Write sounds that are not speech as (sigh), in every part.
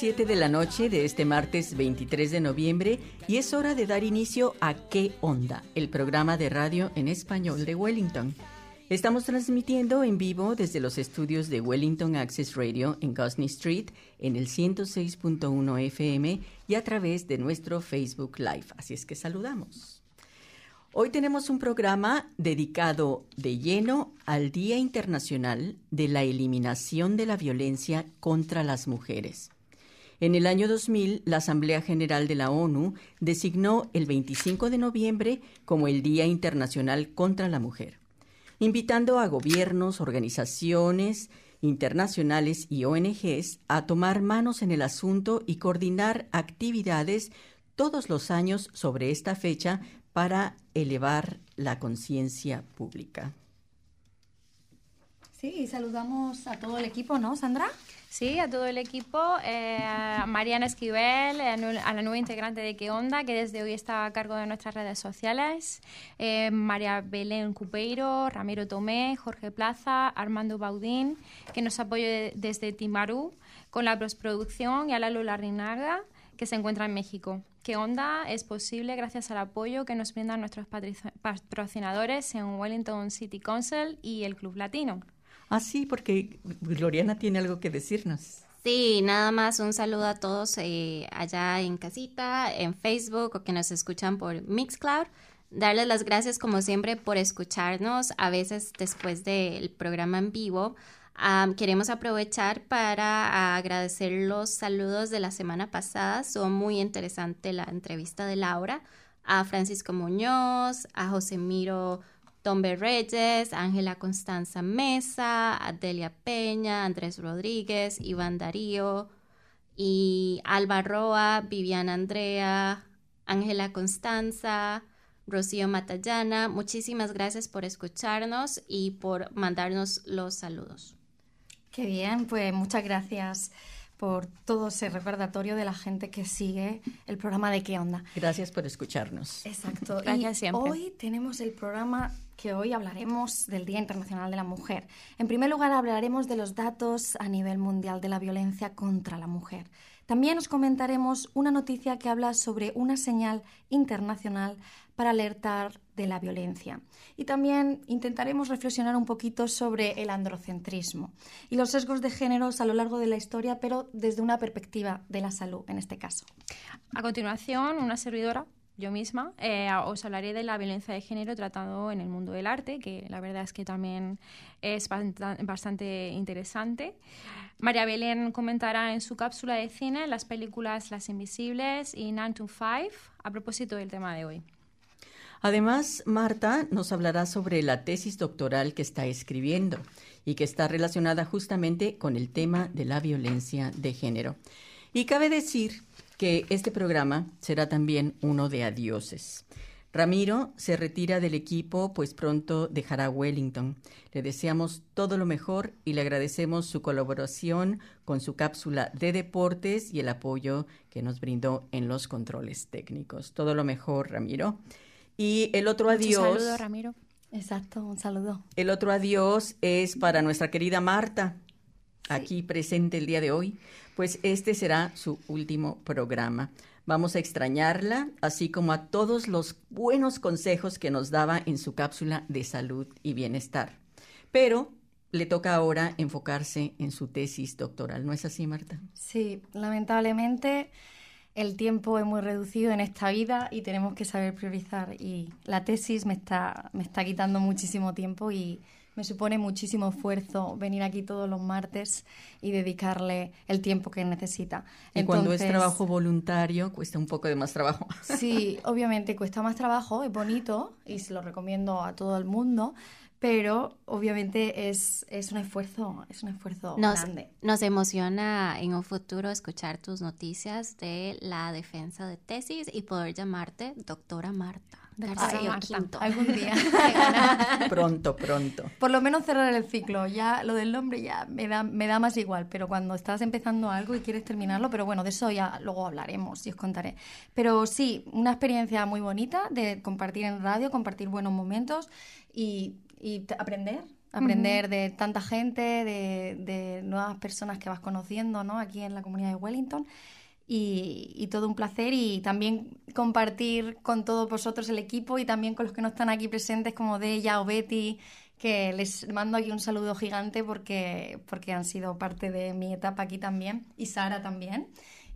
7 de la noche de este martes 23 de noviembre y es hora de dar inicio a ¿Qué onda? El programa de radio en español de Wellington. Estamos transmitiendo en vivo desde los estudios de Wellington Access Radio en Gosney Street en el 106.1 FM y a través de nuestro Facebook Live. Así es que saludamos. Hoy tenemos un programa dedicado de lleno al Día Internacional de la Eliminación de la Violencia contra las Mujeres. En el año 2000, la Asamblea General de la ONU designó el 25 de noviembre como el Día Internacional contra la Mujer, invitando a gobiernos, organizaciones internacionales y ONGs a tomar manos en el asunto y coordinar actividades todos los años sobre esta fecha para elevar la conciencia pública. Sí, saludamos a todo el equipo, ¿no, Sandra? Sí, a todo el equipo, eh, a Mariana Esquivel, a la nueva integrante de ¿Qué Onda?, que desde hoy está a cargo de nuestras redes sociales, eh, María Belén Cupeiro, Ramiro Tomé, Jorge Plaza, Armando Baudín, que nos apoya desde Timarú con la postproducción, y a la Lula Rinaga, que se encuentra en México. ¿Qué onda? Es posible gracias al apoyo que nos brindan nuestros patrocinadores en Wellington City Council y el Club Latino. Ah, sí, porque Gloriana tiene algo que decirnos. Sí, nada más un saludo a todos eh, allá en casita, en Facebook o que nos escuchan por Mixcloud. Darles las gracias como siempre por escucharnos, a veces después del programa en vivo queremos aprovechar para agradecer los saludos de la semana pasada. Son muy interesante la entrevista de Laura a Francisco Muñoz, a José Miro Tombe Reyes, Ángela Constanza Mesa, Adelia Peña, Andrés Rodríguez, Iván Darío y Alba Roa, Viviana Andrea, Ángela Constanza, Rocío Matallana. Muchísimas gracias por escucharnos y por mandarnos los saludos. Qué bien, pues muchas gracias por todo ese recordatorio de la gente que sigue el programa de ¿Qué onda? Gracias por escucharnos. Exacto. y Hoy tenemos el programa que hoy hablaremos del Día Internacional de la Mujer. En primer lugar, hablaremos de los datos a nivel mundial de la violencia contra la mujer. También os comentaremos una noticia que habla sobre una señal internacional para alertar de la violencia. Y también intentaremos reflexionar un poquito sobre el androcentrismo y los sesgos de géneros a lo largo de la historia, pero desde una perspectiva de la salud en este caso. A continuación, una servidora yo misma, eh, os hablaré de la violencia de género tratado en el mundo del arte, que la verdad es que también es bastante interesante. María Belén comentará en su cápsula de cine las películas Las Invisibles y 9 to 5 a propósito del tema de hoy. Además, Marta nos hablará sobre la tesis doctoral que está escribiendo y que está relacionada justamente con el tema de la violencia de género. Y cabe decir que este programa será también uno de adioses. Ramiro se retira del equipo, pues pronto dejará Wellington. Le deseamos todo lo mejor y le agradecemos su colaboración con su cápsula de deportes y el apoyo que nos brindó en los controles técnicos. Todo lo mejor, Ramiro. Y el otro adiós. Un saludo, Ramiro. Exacto, un saludo. El otro adiós es para nuestra querida Marta, aquí presente el día de hoy. Pues este será su último programa. Vamos a extrañarla, así como a todos los buenos consejos que nos daba en su cápsula de salud y bienestar. Pero le toca ahora enfocarse en su tesis doctoral, ¿no es así, Marta? Sí, lamentablemente el tiempo es muy reducido en esta vida y tenemos que saber priorizar. Y la tesis me está, me está quitando muchísimo tiempo y me supone muchísimo esfuerzo venir aquí todos los martes y dedicarle el tiempo que necesita. Y cuando es trabajo voluntario cuesta un poco de más trabajo. (laughs) Sí, obviamente cuesta más trabajo, es bonito y se lo recomiendo a todo el mundo, pero obviamente es, es un esfuerzo, es un esfuerzo grande. Nos emociona en un futuro escuchar tus noticias de la defensa de tesis y poder llamarte doctora Marta. García Marta. Algún día. (laughs) pronto, pronto. Por lo menos cerrar el ciclo. Ya lo del nombre ya me da, me da más igual, pero cuando estás empezando algo y quieres terminarlo, pero bueno, de eso ya luego hablaremos y os contaré. Pero sí, una experiencia muy bonita de compartir en radio, compartir buenos momentos y y aprender, aprender de tanta gente, de, nuevas personas que vas conociendo ¿no? aquí en la comunidad de Wellington. Y, todo un placer y también compartir con todos vosotros el equipo y también con los que no están aquí presentes como Deya o Betty, que les mando aquí un saludo gigante porque, porque han sido parte de mi etapa aquí también y Sara también.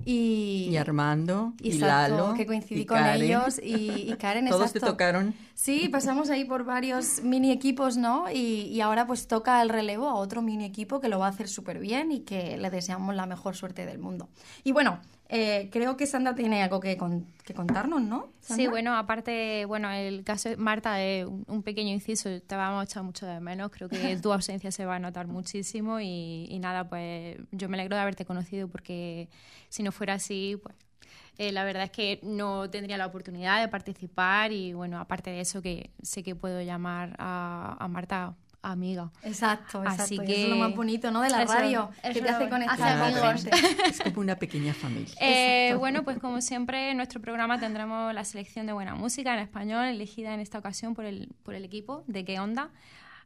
Y, Armando, y, Lalo, que coincidí con ellos, y, Karen. (laughs) Todos te tocaron. Sí, pasamos ahí por varios mini equipos, ¿no? Y, ahora pues toca el relevo a otro mini equipo que lo va a hacer súper bien y que le deseamos la mejor suerte del mundo. Y bueno, eh, creo que Sandra tiene algo que, que contarnos, ¿no? Sí, bueno, aparte, bueno, el caso de Marta es un, pequeño inciso, te vamos a echar mucho de menos, creo que (laughs) tu ausencia se va a notar muchísimo y, y, nada, pues yo me alegro de haberte conocido porque si no fuera así, pues eh, la verdad es que no tendría la oportunidad de participar y bueno, aparte de eso que sé que puedo llamar a, a Marta amiga. Exacto, exacto. Así que... Eso es lo más bonito, ¿no? De la radio, que te hace conectar amigos. Es como una pequeña familia. Eh, bueno, pues como siempre, en nuestro programa tendremos la selección de buena música en español, elegida en esta ocasión por el, por el equipo de ¿Qué onda?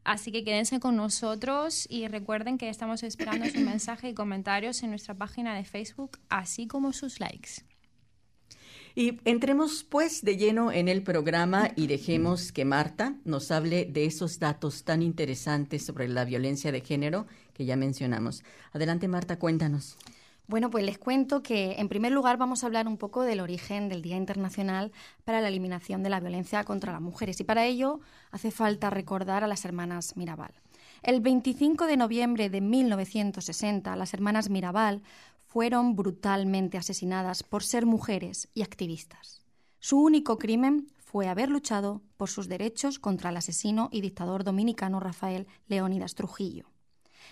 Así que quédense con nosotros y recuerden que estamos esperando sus mensajes y comentarios en nuestra página de Facebook, así como sus likes. Y entremos pues de lleno en el programa y dejemos que Marta nos hable de esos datos tan interesantes sobre la violencia de género que ya mencionamos. Adelante Marta, cuéntanos. Bueno, pues les cuento que en primer lugar vamos a hablar un poco del origen del Día Internacional para la Eliminación de la Violencia contra las Mujeres y para ello hace falta recordar a las hermanas Mirabal. El 25 de noviembre de 1960, las hermanas Mirabal fueron brutalmente asesinadas por ser mujeres y activistas. Su único crimen fue haber luchado por sus derechos contra el asesino y dictador dominicano Rafael Leónidas Trujillo.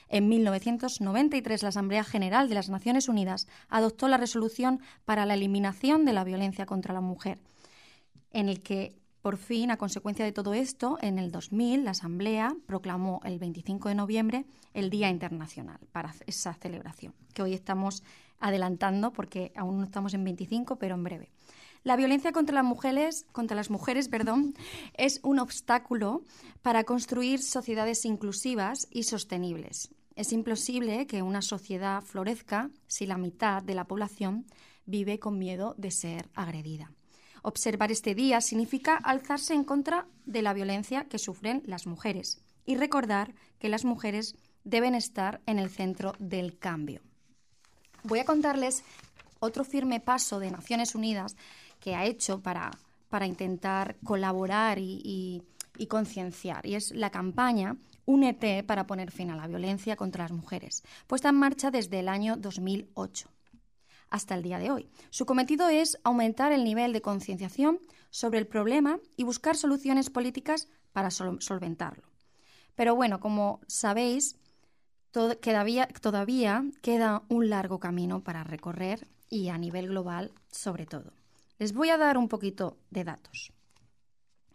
En 1993, la Asamblea General de las Naciones Unidas adoptó la resolución para la eliminación de la violencia contra la mujer, en el que, por fin, a consecuencia de todo esto, en el 2000, la Asamblea proclamó el 25 de noviembre el Día Internacional para esa celebración, que hoy estamos adelantando porque aún no estamos en 25, pero en breve. La violencia contra las mujeres, contra las mujeres, perdón, es un obstáculo para construir sociedades inclusivas y sostenibles. Es imposible que una sociedad florezca si la mitad de la población vive con miedo de ser agredida. Observar este día significa alzarse en contra de la violencia que sufren las mujeres y recordar que las mujeres deben estar en el centro del cambio. Voy a contarles otro firme paso de Naciones Unidas que ha hecho para, para intentar colaborar y, concienciar, y es la campaña Únete para poner fin a la violencia contra las mujeres, puesta en marcha desde el año 2008 hasta el día de hoy. Su cometido es aumentar el nivel de concienciación sobre el problema y buscar soluciones políticas para solventarlo. Pero bueno, como sabéis, todavía, queda un largo camino para recorrer y a nivel global sobre todo. Les voy a dar un poquito de datos.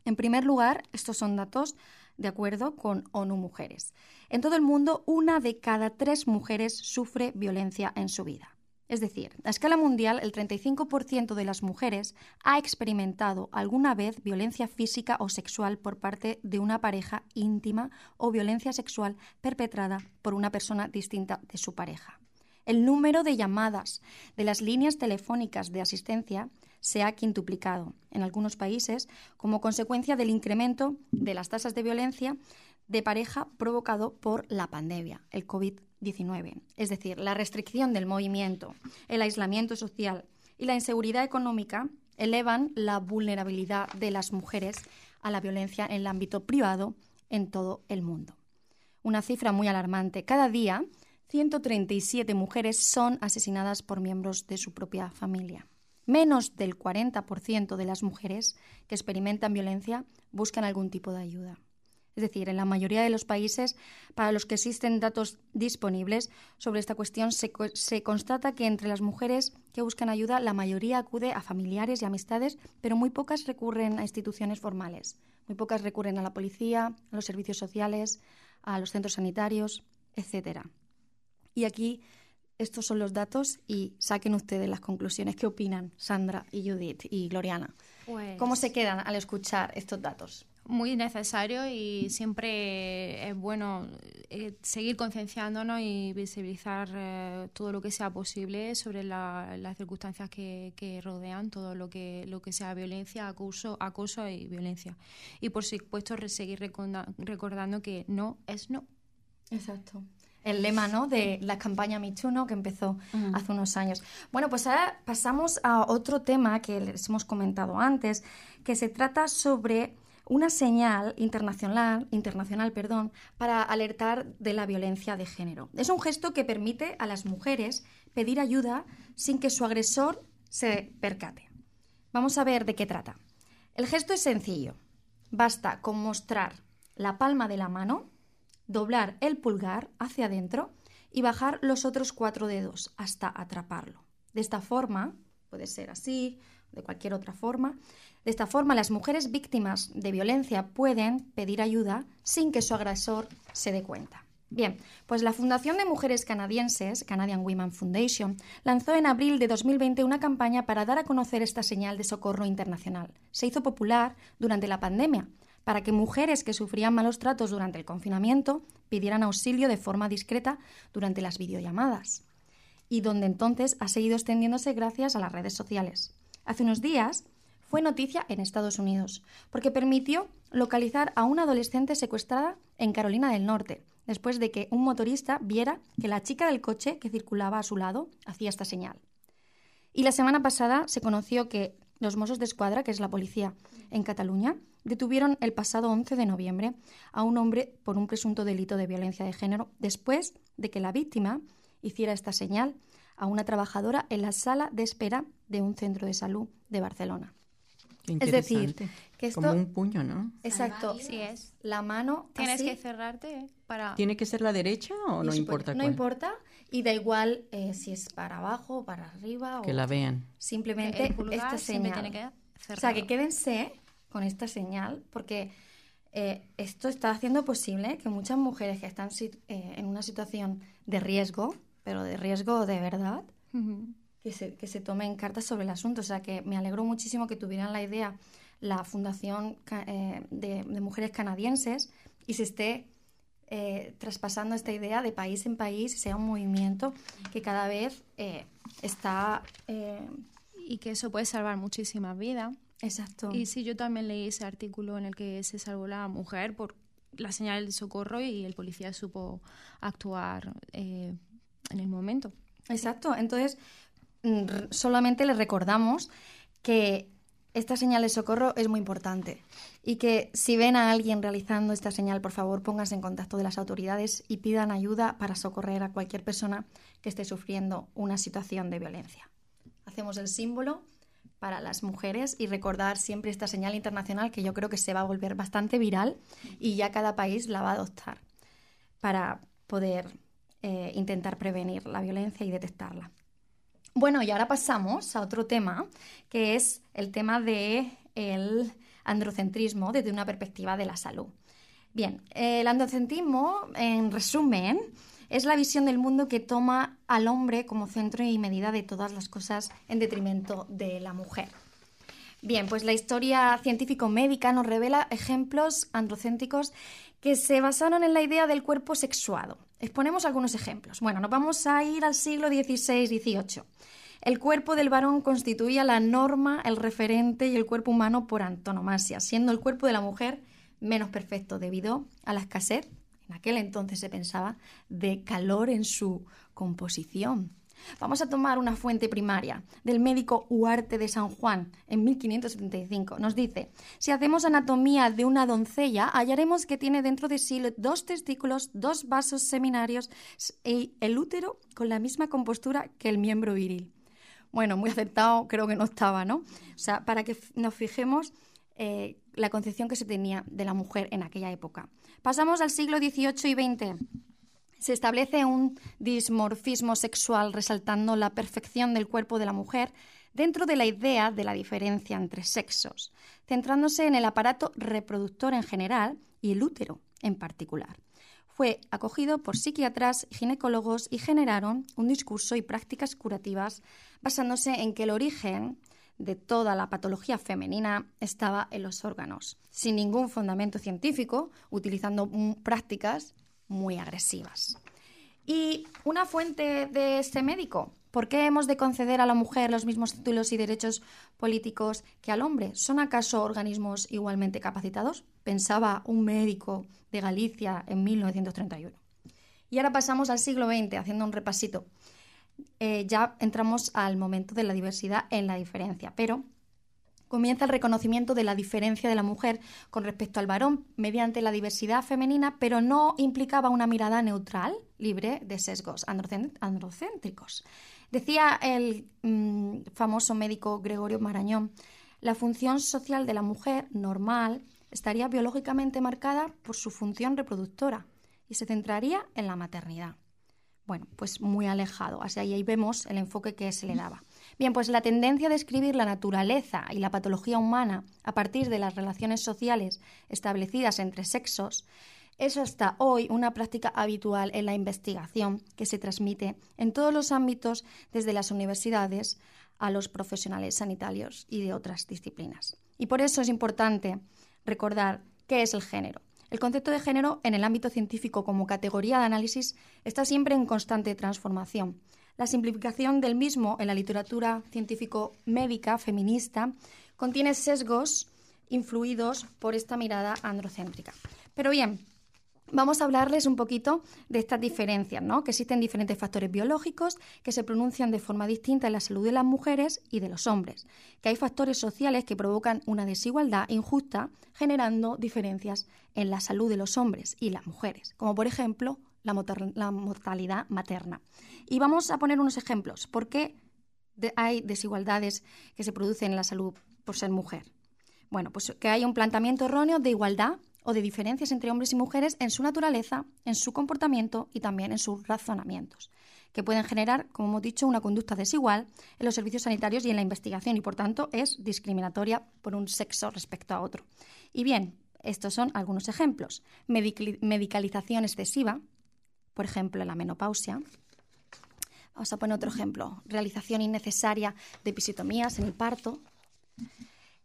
En primer lugar, estos son datos de acuerdo con ONU Mujeres. En todo el mundo, una de cada tres mujeres sufre violencia en su vida. Es decir, a escala mundial, el 35% de las mujeres ha experimentado alguna vez violencia física o sexual por parte de una pareja íntima o violencia sexual perpetrada por una persona distinta de su pareja. El número de llamadas de las líneas telefónicas de asistencia se ha quintuplicado en algunos países como consecuencia del incremento de las tasas de violencia de pareja provocado por la pandemia, el COVID-19. Es decir, la restricción del movimiento, el aislamiento social y la inseguridad económica elevan la vulnerabilidad de las mujeres a la violencia en el ámbito privado en todo el mundo. Una cifra muy alarmante. Cada día, 137 mujeres son asesinadas por miembros de su propia familia. Menos del 40% de las mujeres que experimentan violencia buscan algún tipo de ayuda. Es decir, en la mayoría de los países para los que existen datos disponibles sobre esta cuestión se, se, constata que entre las mujeres que buscan ayuda la mayoría acude a familiares y amistades, pero muy pocas recurren a instituciones formales. Muy pocas recurren a la policía, a los servicios sociales, a los centros sanitarios, etc. Y aquí estos son los datos y saquen ustedes las conclusiones. ¿Qué opinan Sandra y Judith y Gloriana? Pues ¿Cómo se quedan al escuchar estos datos? Muy necesario y siempre es bueno eh, seguir concienciándonos y visibilizar eh, todo lo que sea posible sobre las circunstancias que, rodean todo lo que lo que sea violencia, acoso, acoso y violencia. Y por supuesto seguir recordando que no es no. Exacto el lema ¿no? de la campaña Michuno que empezó hace unos años. Bueno, pues ahora pasamos a otro tema que les hemos comentado antes, que se trata sobre una señal internacional, internacional perdón, para alertar de la violencia de género. Es un gesto que permite a las mujeres pedir ayuda sin que su agresor se percate. Vamos a ver de qué trata. El gesto es sencillo. Basta con mostrar la palma de la mano doblar el pulgar hacia adentro y bajar los otros cuatro dedos hasta atraparlo. De esta forma, puede ser así, de cualquier otra forma, de esta forma las mujeres víctimas de violencia pueden pedir ayuda sin que su agresor se dé cuenta. Bien, pues la Fundación de Mujeres Canadienses, Canadian Women Foundation, lanzó en abril de 2020 una campaña para dar a conocer esta señal de socorro internacional. Se hizo popular durante la pandemia para que mujeres que sufrían malos tratos durante el confinamiento pidieran auxilio de forma discreta durante las videollamadas, y donde entonces ha seguido extendiéndose gracias a las redes sociales. Hace unos días fue noticia en Estados Unidos, porque permitió localizar a una adolescente secuestrada en Carolina del Norte, después de que un motorista viera que la chica del coche que circulaba a su lado hacía esta señal. Y la semana pasada se conoció que los Mossos de Escuadra, que es la policía en Cataluña, detuvieron el pasado 11 de noviembre a un hombre por un presunto delito de violencia de género después de que la víctima hiciera esta señal a una trabajadora en la sala de espera de un centro de salud de Barcelona. Es decir, que esto... Como un puño, ¿no? Exacto. Sí es. La mano Tienes que cerrarte para... ¿Tiene que ser la derecha o no importa No importa. Y da igual eh, si es para abajo o para arriba. Que la vean. Simplemente esta señal. Tiene que o sea, que quédense con esta señal, porque eh, esto está haciendo posible que muchas mujeres que están eh, en una situación de riesgo, pero de riesgo de verdad, que, se, que se tomen cartas sobre el asunto. O sea, que me alegro muchísimo que tuvieran la idea la Fundación eh, de, Mujeres Canadienses y se esté traspasando esta idea de país en país, sea un movimiento que cada vez está... y que eso puede salvar muchísimas vidas. Exacto. Y sí, yo también leí ese artículo en el que se salvó la mujer por la señal de socorro y el policía supo actuar eh, en el momento. Exacto. Entonces, solamente le recordamos que esta señal de socorro es muy importante y que si ven a alguien realizando esta señal, por favor, pónganse en contacto de las autoridades y pidan ayuda para socorrer a cualquier persona que esté sufriendo una situación de violencia. Hacemos el símbolo para las mujeres y recordar siempre esta señal internacional que yo creo que se va a volver bastante viral y ya cada país la va a adoptar para poder eh, intentar prevenir la violencia y detectarla. Bueno, y ahora pasamos a otro tema, que es el tema del el androcentrismo desde una perspectiva de la salud. Bien, el androcentrismo, en resumen, es la visión del mundo que toma al hombre como centro y medida de todas las cosas en detrimento de la mujer. Bien, pues la historia científico-médica nos revela ejemplos androcéntricos que se basaron en la idea del cuerpo sexuado. Exponemos algunos ejemplos. Bueno, nos vamos a ir al siglo XVI-XVIII. El cuerpo del varón constituía la norma, el referente y el cuerpo humano por antonomasia, siendo el cuerpo de la mujer menos perfecto debido a la escasez en aquel entonces se pensaba, de calor en su composición. Vamos a tomar una fuente primaria del médico Huarte de San Juan en 1575. Nos dice, si hacemos anatomía de una doncella, hallaremos que tiene dentro de sí dos testículos, dos vasos seminarios y el útero con la misma compostura que el miembro viril. Bueno, muy acertado creo que no estaba, ¿no? O sea, para que nos fijemos eh, la concepción que se tenía de la mujer en aquella época. Pasamos al siglo XVIII y XX. Se establece un dismorfismo sexual resaltando la perfección del cuerpo de la mujer dentro de la idea de la diferencia entre sexos, centrándose en el aparato reproductor en general y el útero en particular. Fue acogido por psiquiatras ginecólogos y generaron un discurso y prácticas curativas basándose en que el origen de toda la patología femenina estaba en los órganos, sin ningún fundamento científico, utilizando prácticas muy agresivas. Y una fuente de este médico, ¿por qué hemos de conceder a la mujer los mismos títulos y derechos políticos que al hombre? ¿Son acaso organismos igualmente capacitados? Pensaba un médico de Galicia en 1931. Y ahora pasamos al siglo XX, haciendo un repasito. Eh, ya entramos al momento de la diversidad en la diferencia, pero comienza el reconocimiento de la diferencia de la mujer con respecto al varón mediante la diversidad femenina, pero no implicaba una mirada neutral, libre de sesgos androcéntricos. Decía el mm, famoso médico Gregorio Marañón, la función social de la mujer normal estaría biológicamente marcada por su función reproductora y se centraría en la maternidad. Bueno, pues muy alejado. Así ahí vemos el enfoque que se le daba. Bien, pues la tendencia de escribir la naturaleza y la patología humana a partir de las relaciones sociales establecidas entre sexos es hasta hoy una práctica habitual en la investigación que se transmite en todos los ámbitos, desde las universidades a los profesionales sanitarios y de otras disciplinas. Y por eso es importante recordar qué es el género. El concepto de género en el ámbito científico como categoría de análisis está siempre en constante transformación. La simplificación del mismo en la literatura científico-médica feminista contiene sesgos influidos por esta mirada androcéntrica. Pero bien, Vamos a hablarles un poquito de estas diferencias, ¿no? Que existen diferentes factores biológicos que se pronuncian de forma distinta en la salud de las mujeres y de los hombres, que hay factores sociales que provocan una desigualdad injusta, generando diferencias en la salud de los hombres y las mujeres, como por ejemplo la, mortalidad materna. Y vamos a poner unos ejemplos. ¿Por qué hay desigualdades que se producen en la salud por ser mujer? Bueno, pues que hay un planteamiento erróneo de igualdad o de diferencias entre hombres y mujeres en su naturaleza, en su comportamiento y también en sus razonamientos, que pueden generar, como hemos dicho, una conducta desigual en los servicios sanitarios y en la investigación y, por tanto, es discriminatoria por un sexo respecto a otro. Y bien, estos son algunos ejemplos. medicalización excesiva, por ejemplo, la menopausia. Vamos a poner otro ejemplo. Realización innecesaria de episiotomías en el parto.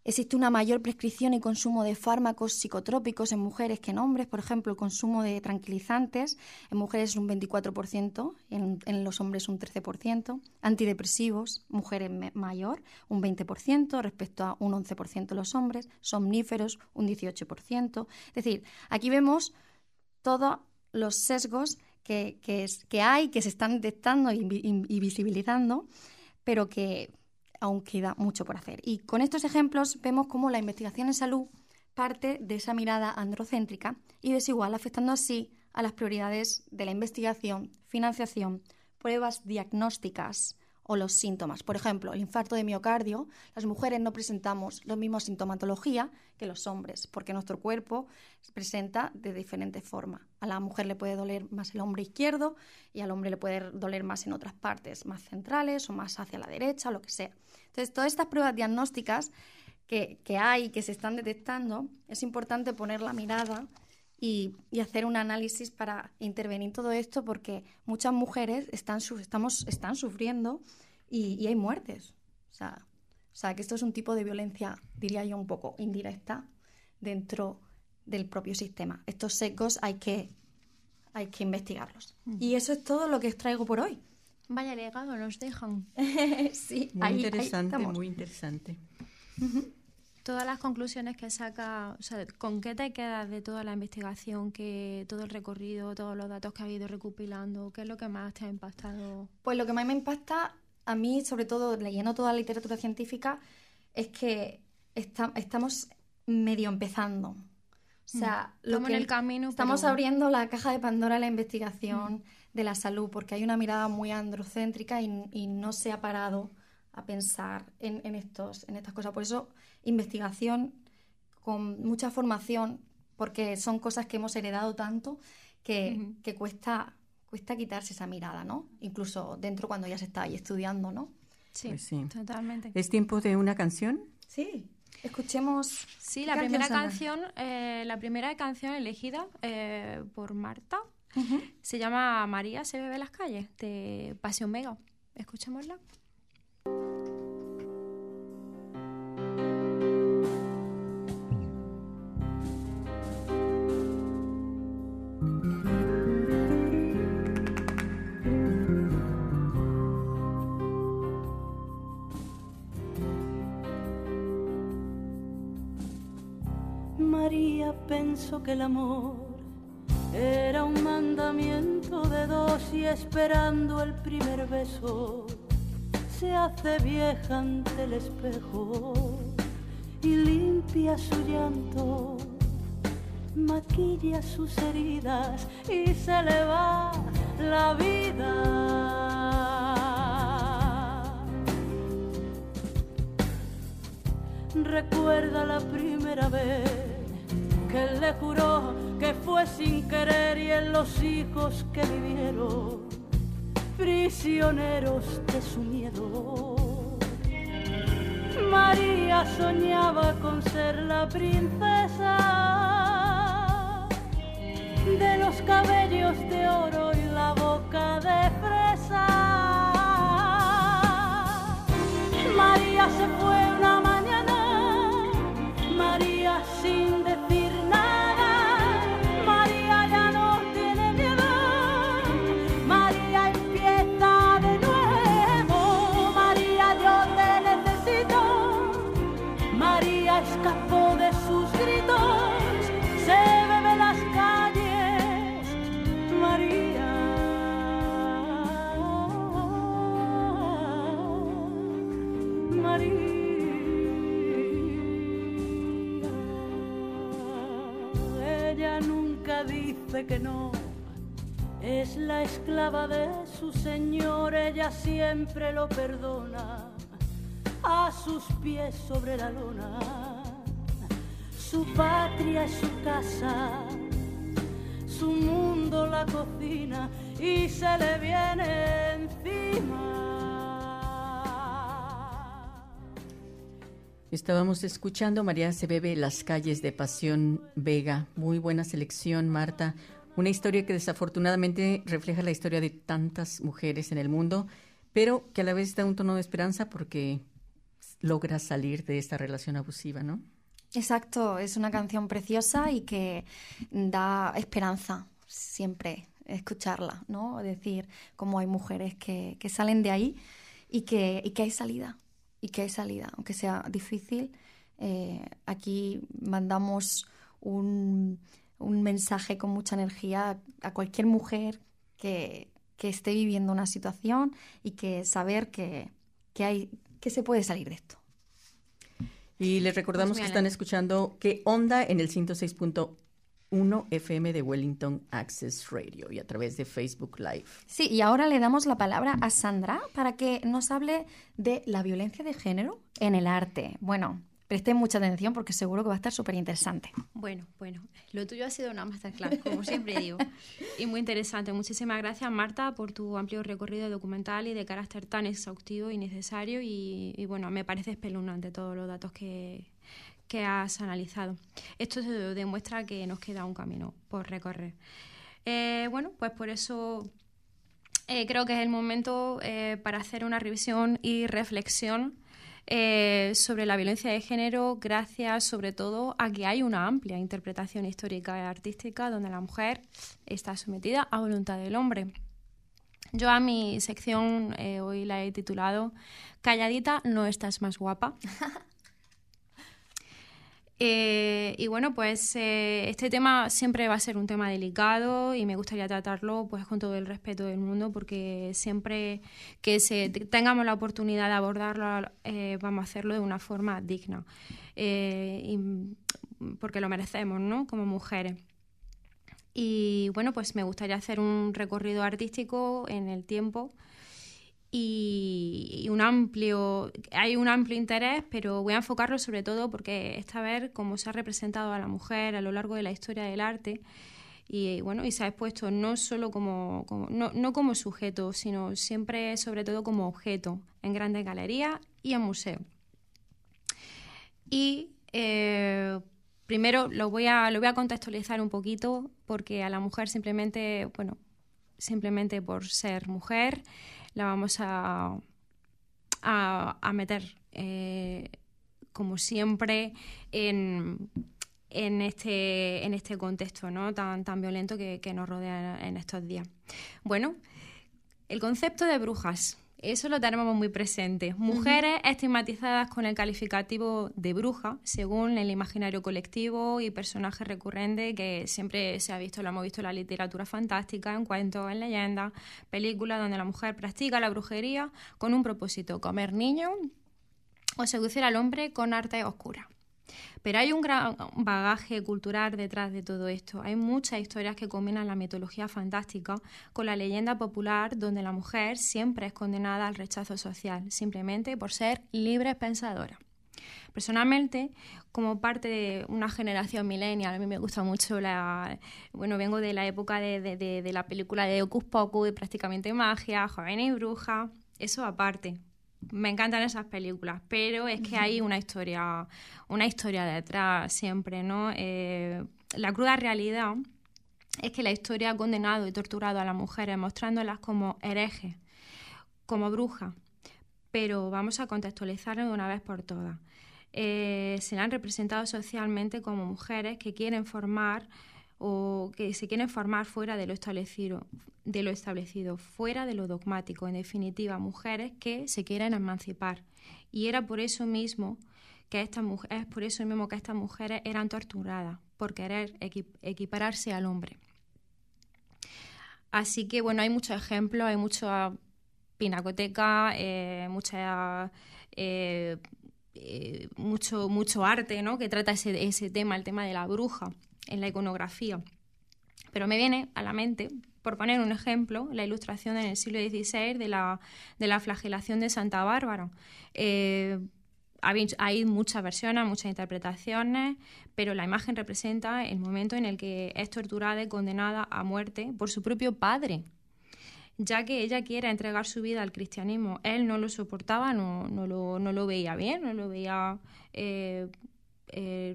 Existe una mayor prescripción y consumo de fármacos psicotrópicos en mujeres que en hombres, por ejemplo, el consumo de tranquilizantes en mujeres es un 24%, en, en los hombres un 13%, antidepresivos, mujeres mayor, un 20% respecto a un 11% los hombres, somníferos, un 18%. Es decir, aquí vemos todos los sesgos que, que, hay, que se están detectando y visibilizando, pero que aún queda mucho por hacer. Y con estos ejemplos vemos cómo la investigación en salud parte de esa mirada androcéntrica y desigual, afectando así a las prioridades de la investigación, financiación, pruebas diagnósticas o los síntomas. Por ejemplo, el infarto de miocardio, las mujeres no presentamos la misma sintomatología que los hombres, porque nuestro cuerpo se presenta de diferente forma. A la mujer le puede doler más el hombro izquierdo y al hombre le puede doler más en otras partes, más centrales o más hacia la derecha o lo que sea. Entonces, todas estas pruebas diagnósticas que, que hay, que se están detectando, es importante poner la mirada y, hacer un análisis para intervenir todo esto porque muchas mujeres están, estamos, están sufriendo y, hay muertes. O sea, o sea, que esto es un tipo de violencia, diría yo, un poco indirecta dentro del propio sistema. Estos secos hay que, hay que investigarlos. Y eso es todo lo que os traigo por hoy. Vaya legado, nos dejan. (laughs) sí, muy interesante, muy interesante todas las conclusiones que saca, o sea, ¿con qué te quedas de toda la investigación, que todo el recorrido, todos los datos que ha ido recopilando? ¿Qué es lo que más te ha impactado? Pues lo que más me impacta a mí, sobre todo leyendo toda la literatura científica, es que estamos medio empezando. O sea, mm. lo que en el camino. Estamos abriendo la caja de Pandora de la investigación mm. de la salud, porque hay una mirada muy androcéntrica y, y no se ha parado a pensar en, estos, en estas cosas. Por eso, investigación con mucha formación, porque son cosas que hemos heredado tanto que, que cuesta, cuesta quitarse esa mirada, ¿no? Incluso dentro cuando ya se está ahí estudiando, ¿no? Sí, pues sí. totalmente. ¿Es tiempo de una canción? Sí. Escuchemos. Sí, la primera canción, eh, la primera canción elegida eh, por Marta se llama María se bebe las calles de Pasión Mega. Escuchémosla. Que el amor era un mandamiento de dos y esperando el primer beso se hace vieja ante el espejo y limpia su llanto, maquilla sus heridas y se le va la vida. Recuerda la primera vez él le juró que fue sin querer y en los hijos que vivieron prisioneros de su miedo. María soñaba con ser la princesa de los cabellos de oro y la boca de fresa. Esclava de su señor, ella siempre lo perdona. A sus pies sobre la lona, su patria es su casa, su mundo la cocina y se le viene encima. Estábamos escuchando María se bebe las calles de Pasión Vega. Muy buena selección, Marta. Una historia que desafortunadamente refleja la historia de tantas mujeres en el mundo, pero que a la vez da un tono de esperanza porque logra salir de esta relación abusiva, ¿no? Exacto, es una canción preciosa y que da esperanza siempre escucharla, ¿no? Decir cómo hay mujeres que, que salen de ahí y que, y que hay salida y que hay salida, aunque sea difícil. Eh, aquí mandamos un, mensaje con mucha energía a cualquier mujer que, esté viviendo una situación y que saber que, hay, que se puede salir de esto. Y les recordamos pues que están escuchando ¿Qué onda? en el 106.1 1 FM de Wellington Access Radio y a través de Facebook Live. Sí, y ahora le damos la palabra a Sandra para que nos hable de la violencia de género en el arte. Bueno, presten mucha atención porque seguro que va a estar súper interesante. Bueno, bueno, lo tuyo ha sido una masterclass, como siempre digo, y muy interesante. Muchísimas gracias, Marta, por tu amplio recorrido documental y de carácter tan exhaustivo y necesario. Y, bueno, me parece espeluznante todos los datos que, que has analizado. Esto demuestra que nos queda un camino por recorrer. Eh, bueno, pues por eso eh, creo que es el momento eh, para hacer una revisión y reflexión sobre la violencia de género, gracias sobre todo a que hay una amplia interpretación histórica y artística donde la mujer está sometida a voluntad del hombre. Yo a mi sección hoy la he titulado Calladita, no estás más guapa. (laughs) Eh, y bueno, pues eh, este tema siempre va a ser un tema delicado y me gustaría tratarlo pues con todo el respeto del mundo porque siempre que se, tengamos la oportunidad de abordarlo eh, vamos a hacerlo de una forma digna porque lo merecemos, ¿no? Como mujeres. Y bueno, pues me gustaría hacer un recorrido artístico en el tiempo y, un amplio, hay un amplio interés, pero voy a enfocarlo sobre todo porque esta vez cómo se ha representado a la mujer a lo largo de la historia del arte y bueno y se ha expuesto no solo como, no, no, como sujeto sino siempre sobre todo como objeto en grandes galerías y en museos. Y eh, primero lo voy a lo voy a contextualizar un poquito porque a la mujer simplemente bueno simplemente por ser mujer la vamos a, a, meter, eh, como siempre, en, en, este, en este contexto ¿no? tan, tan violento que, que nos rodea en estos días. Bueno, el concepto de brujas. Eso lo tenemos muy presente. Mujeres estigmatizadas con el calificativo de bruja, según el imaginario colectivo y personaje recurrente que siempre se ha visto, lo hemos visto en la literatura fantástica, en cuentos, en leyendas, películas donde la mujer practica la brujería con un propósito, comer niños o seducir al hombre con arte oscura. Pero hay un gran bagaje cultural detrás de todo esto. Hay muchas historias que combinan la mitología fantástica con la leyenda popular donde la mujer siempre es condenada al rechazo social, simplemente por ser libre pensadora. Personalmente, como parte de una generación millennial, a mí me gusta mucho la... Bueno, vengo de la época de, la película de Ocus Pocus, de prácticamente magia, joven y bruja, eso aparte me encantan esas películas, pero es que hay una historia, una historia detrás siempre, ¿no? Eh, la cruda realidad es que la historia ha condenado y torturado a las mujeres, mostrándolas como herejes, como brujas. Pero vamos a contextualizarlo de una vez por todas. Eh, se han representado socialmente como mujeres que quieren formar o que se quieren formar fuera de lo establecido, de lo establecido, fuera de lo dogmático, en definitiva, mujeres que se quieren emancipar. Y era por eso mismo que estas mujeres, por eso mismo que estas mujeres eran torturadas por querer equipararse al hombre. Así que bueno, hay muchos ejemplos, hay mucha pinacoteca, eh, mucha eh, eh, mucho, mucho arte ¿no? que trata ese, ese tema, el tema de la bruja en la iconografía. Pero me viene a la mente, por poner un ejemplo, la ilustración en el siglo XVI de la, de la flagelación de Santa Bárbara. Eh, hay muchas versiones, muchas interpretaciones, pero la imagen representa el momento en el que es torturada y condenada a muerte por su propio padre, ya que ella quiere entregar su vida al cristianismo. Él no lo soportaba, no, no, lo, no lo, veía bien, no lo veía eh, eh,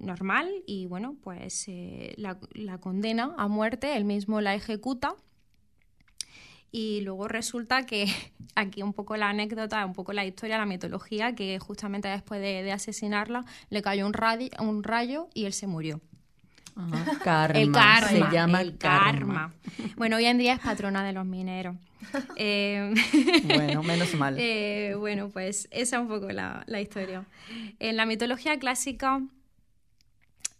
normal y bueno, pues eh, la, condena a muerte, él mismo la ejecuta y luego resulta que (laughs) aquí un poco la anécdota, un poco la historia, la mitología, que justamente después de, asesinarla le cayó un, un rayo y él se murió. (laughs) karma. El karma. Se llama el karma. Bueno, hoy en día es patrona de los mineros. (laughs) Eh, bueno, menos mal. Eh, bueno, pues esa es un poco la, la historia. En la mitología clásica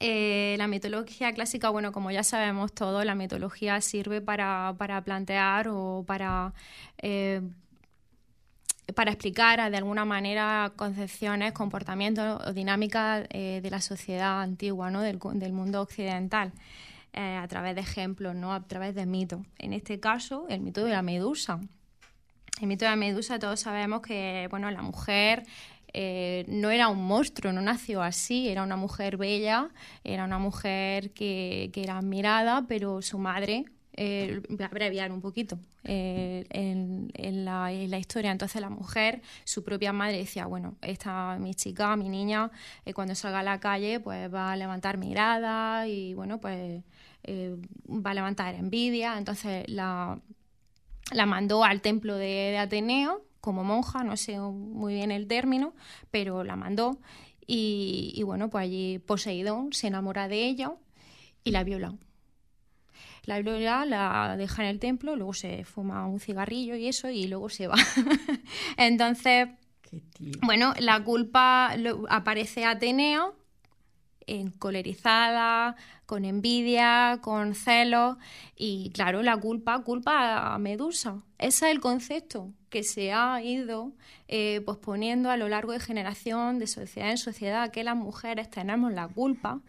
eh, la mitología clásica, bueno, como ya sabemos todo, la mitología sirve para, plantear o para, eh, para explicar de alguna manera concepciones, comportamientos o dinámicas eh, de la sociedad antigua, ¿no? del, del mundo occidental. a través de ejemplos, ¿no? a través de mitos. En este caso, el mito de la medusa. El mito de la medusa, todos sabemos que bueno, la mujer eh, no era un monstruo, no nació así, era una mujer bella, era una mujer que, era admirada, pero su madre, eh, voy a abreviar un poquito eh, en, la, historia. Entonces la mujer, su propia madre decía, bueno, esta mi chica, mi niña, cuando salga a la calle, pues va a levantar mirada y bueno, pues va a levantar envidia. Entonces la, la mandó al templo de Ateneo como monja, no sé muy bien el término, pero la mandó y, bueno, pues allí Poseidón se enamora de ella y la viola. La viola, la deja en el templo, luego se fuma un cigarrillo y eso, y luego se va. (laughs) Entonces, bueno, la culpa aparece Ateneo, encolerizada, con envidia, con celos y claro, la culpa, culpa a Medusa. Ese es el concepto que se ha ido eh, posponiendo a lo largo de generación, de sociedad en sociedad, que las mujeres tenemos la culpa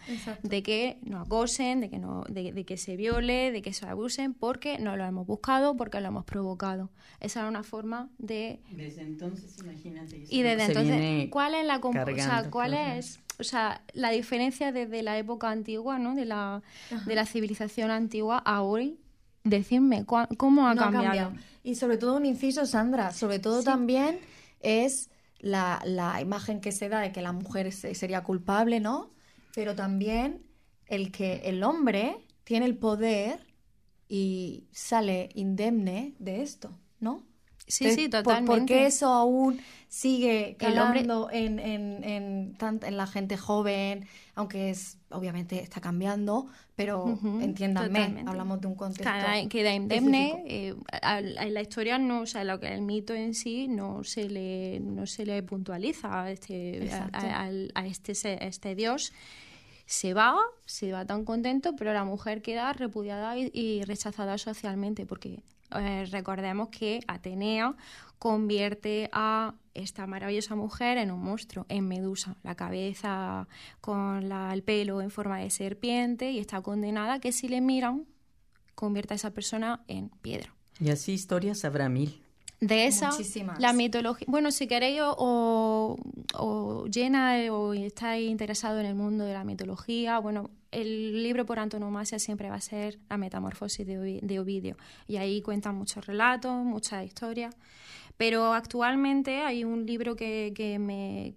de que nos acosen, de que, no, de, que se viole, de que se abusen, porque no lo hemos buscado, porque lo hemos provocado. Esa es una forma de... Desde entonces, imagínate. Y desde entonces, ¿cuál es la... O sea, ¿cuál es o sea, la diferencia desde la época antigua, ¿no? De la, de la civilización antigua a hoy, decirme cómo ha, cambiado? Y sobre todo un inciso, Sandra, sobre todo también es la, la, imagen que se da de que la mujer sería culpable, ¿no? Pero también el que el hombre tiene el poder y sale indemne de esto, ¿no? Sí, sí, totalmente. ¿Por, qué eso aún sigue calando en, en, en, en, la gente joven? Aunque es obviamente está cambiando, pero entiéndanme, hablamos de un contexto. queda indemne. Eh, en la historia, no, o sea, lo que el mito en sí no se le, no se le puntualiza a este, a, este, este dios se va, se va tan contento, pero la mujer queda repudiada y rechazada socialmente porque eh, recordemos que Atenea convierte a esta maravillosa mujer en un monstruo, en Medusa, la cabeza con el pelo en forma de serpiente y está condenada que si le miran convierte a esa persona en piedra. Y así historias habrá mil de esa, la mitología. Bueno, si queréis o, o, llena o estáis interesado en el mundo de la mitología, bueno, el libro por antonomasia siempre va a ser La Metamorfosis de Ovidio. Y ahí cuentan muchos relatos, muchas historias. Pero actualmente hay un libro que, que me,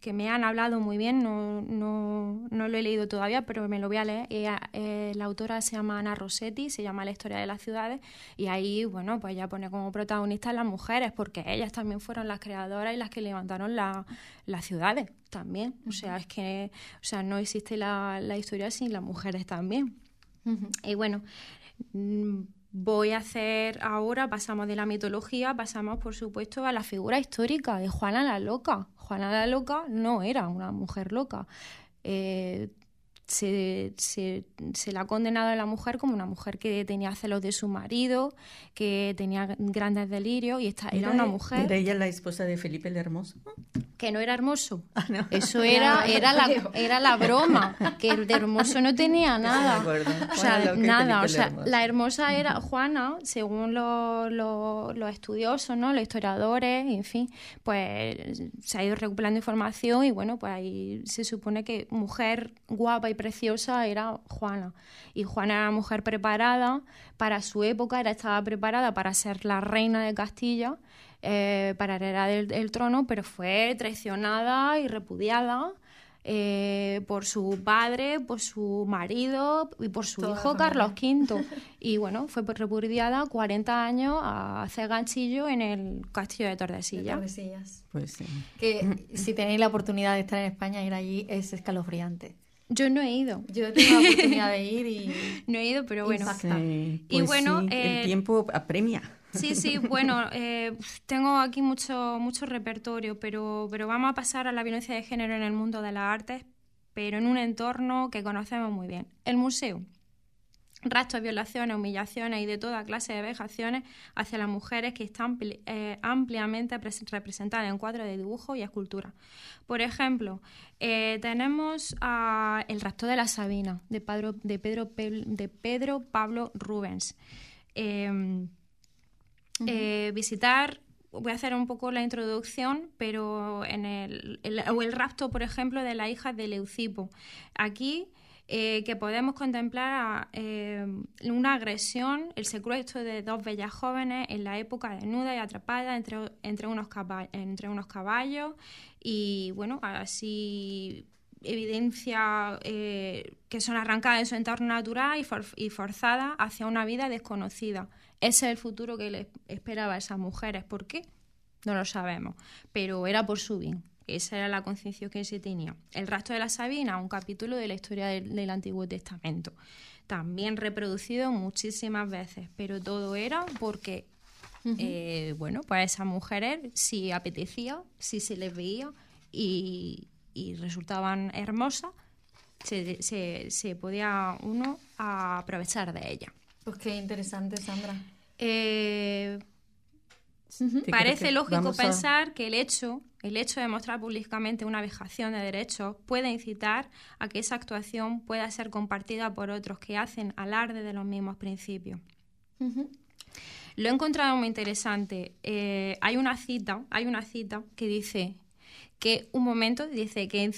que me han hablado muy bien, no, no, no, lo he leído todavía, pero me lo voy a leer. Eh, la autora se llama Ana Rossetti, se llama La historia de las ciudades, y ahí, bueno, pues ella pone como protagonistas las mujeres, porque ellas también fueron las creadoras y las que levantaron las ciudades también. O sea, es que o sea, no existe la, la historia sin las mujeres también. Y bueno, mm, voy a hacer ahora, pasamos de la mitología, pasamos por supuesto a la figura histórica de Juana la Loca. Juana la Loca no era una mujer loca. Eh, se, se, se, la ha condenado a la mujer como una mujer que tenía celos de su marido, que tenía grandes delirios y esta era, una mujer. ¿Era ella la esposa de Felipe el Hermoso? Que no era hermoso. (laughs) Ah, Eso era, (laughs) era, la, era la broma, que el de hermoso no tenía nada. O sea, nada. O sea, la hermosa era Juana, según los, los, estudiosos, ¿no? los historiadores, en fin, pues se ha ido recopilando información y bueno, pues ahí se supone que mujer guapa y preciosa era Juana. Y Juana era una mujer preparada para su época, era, estaba preparada para ser la reina de Castilla, eh, para heredar el, trono, pero fue traicionada y repudiada. Eh, por su padre, por su marido y por su hijo Carlos V. (laughs) Y bueno, fue repudiada 40 años a hacer ganchillo en el castillo de Tordesillas. Tordesillas. Pues sí. Que si tenéis la oportunidad de estar en España, ir allí es escalofriante. Yo no he ido. Yo tengo la (laughs) oportunidad de ir y... No he ido, pero bueno. y pues bueno... el eh, tiempo apremia. Sí, sí, (laughs) bueno, eh, tengo aquí mucho, mucho repertorio, pero, pero vamos a pasar a la violencia de género en el mundo de las artes, pero en un entorno que conocemos muy bien, el museo rastros, violaciones, humillaciones y de toda clase de vejaciones hacia las mujeres que están eh, ampliamente representadas en cuadros de dibujo y escultura. Por ejemplo, eh, tenemos El rastro de la Sabina, de Pedro, de Pedro, de Pedro Pablo Rubens. Eh, visitar voy a hacer un poco la introducción, pero en el, el, o el rapto, por ejemplo, de la hija de Leucipo. Aquí eh, que podemos contemplar eh, una agresión, el secuestro de dos bellas jóvenes en la época desnuda y atrapada entre, entre, unos, caballos, entre unos caballos y bueno, así evidencia eh, que son arrancadas de su entorno natural y, y forzadas hacia una vida desconocida. Ese es el futuro que les esperaba a esas mujeres. ¿Por qué? No lo sabemos, pero era por su bien. Esa era la conciencia que se tenía. El rastro de la Sabina, un capítulo de la historia del, Antiguo Testamento. También reproducido muchísimas veces, pero todo era porque, eh, bueno, pues a esas mujeres si apetecía, si se les veía y, resultaban hermosas, se, se, podía uno aprovechar de ella. Pues qué interesante, Sandra. Eh, parece lógico pensar que el hecho, el hecho de mostrar públicamente una vejación de derechos puede incitar a que esa actuación pueda ser compartida por otros que hacen alarde de los mismos principios. Lo he encontrado muy interesante. Eh, hay una cita, hay una cita que dice que un momento dice que en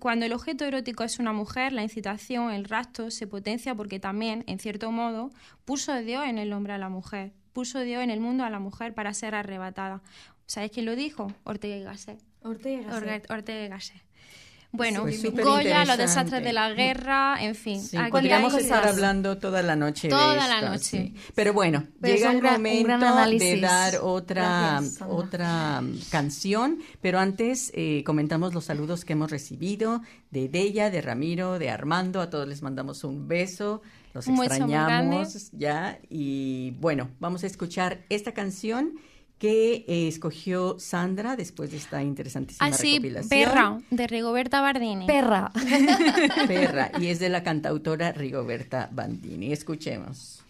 cuando el objeto erótico es una mujer, la incitación, el rapto se potencia porque también, en cierto modo, puso Dios en el hombre a la mujer, puso Dios en el mundo a la mujer para ser arrebatada. ¿Sabes quién lo dijo? Ortega y Gasset. Ortega y Gasset. Ortega y Gasset. Bueno, Goya, los desastres de la guerra, en fin. Sí, podríamos estar hablando toda la noche toda de la noche. Pero bueno, llega el momento de dar otra, otra canción, pero antes eh, comentamos los saludos que hemos recibido de Della, de Ramiro, de Armando, a todos les mandamos un beso, los extrañamos ya y bueno, vamos a escuchar esta canción que eh, escogió Sandra después de esta interesantísima ah, sí, Perra, de Rigoberta Bardini. Perra. (laughs) (laughs) Perra, y es de la cantautora Rigoberta Bandini. Escuchemos.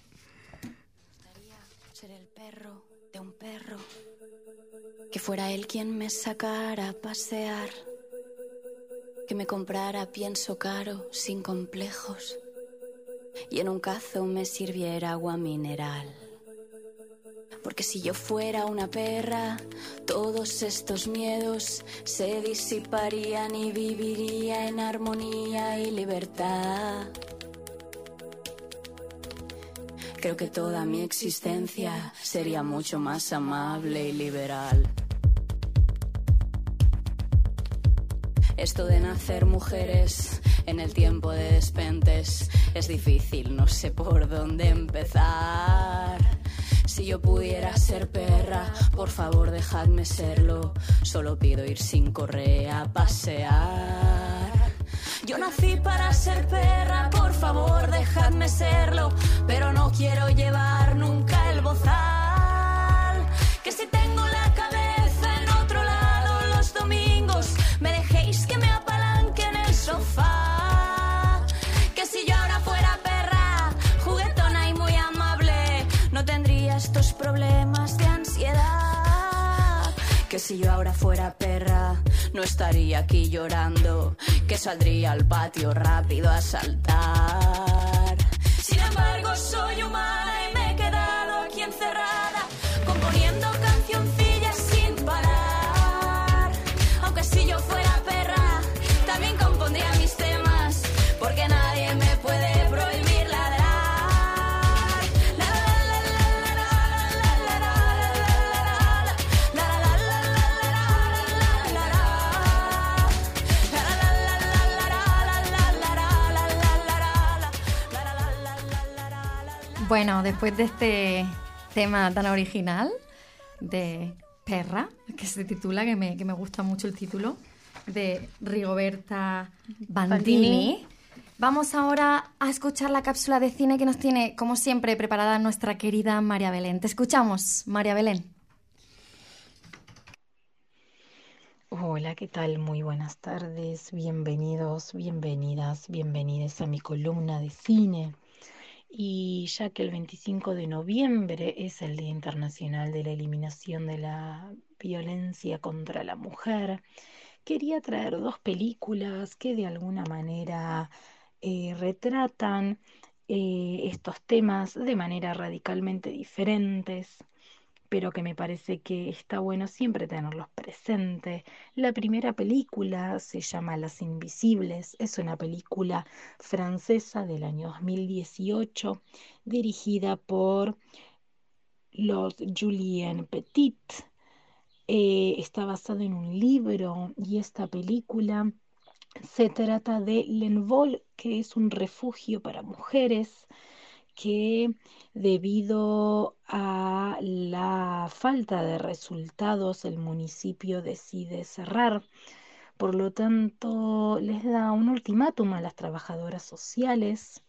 Me gustaría ser el perro de un perro, que fuera él quien me sacara a pasear, que me comprara pienso caro, sin complejos, y en un cazo me sirviera agua mineral porque si yo fuera una perra, todos estos miedos se disiparían y viviría en armonía y libertad. Creo que toda mi existencia sería mucho más amable y liberal. Esto de nacer mujeres en el tiempo de despentes es difícil, no sé por dónde empezar. Si yo pudiera ser perra, por favor dejadme serlo. Solo pido ir sin correa a pasear. Yo nací para ser perra, por favor dejadme serlo. Pero no quiero llevar nunca Que si yo ahora fuera perra, no estaría aquí llorando, que saldría al patio rápido a saltar. Sin embargo, soy humana y me he quedado aquí encerrada, componiendo cancioncillas sin parar. Aunque si yo fuera Bueno, después de este tema tan original de Perra, que se titula, que me, que me gusta mucho el título, de Rigoberta Bandini. Vamos ahora a escuchar la cápsula de cine que nos tiene, como siempre, preparada nuestra querida María Belén. Te escuchamos, María Belén. Hola, ¿qué tal? Muy buenas tardes, bienvenidos, bienvenidas, bienvenidas a mi columna de cine y ya que el 25 de noviembre es el Día Internacional de la Eliminación de la Violencia contra la Mujer, quería traer dos películas que de alguna manera eh, retratan eh, estos temas de manera radicalmente diferentes pero que me parece que está bueno siempre tenerlos presentes. La primera película se llama Las Invisibles, es una película francesa del año 2018 dirigida por los Julien Petit. Eh, está basada en un libro y esta película se trata de L'Envol, que es un refugio para mujeres que debido a la falta de resultados el municipio decide cerrar. Por lo tanto, les da un ultimátum a las trabajadoras sociales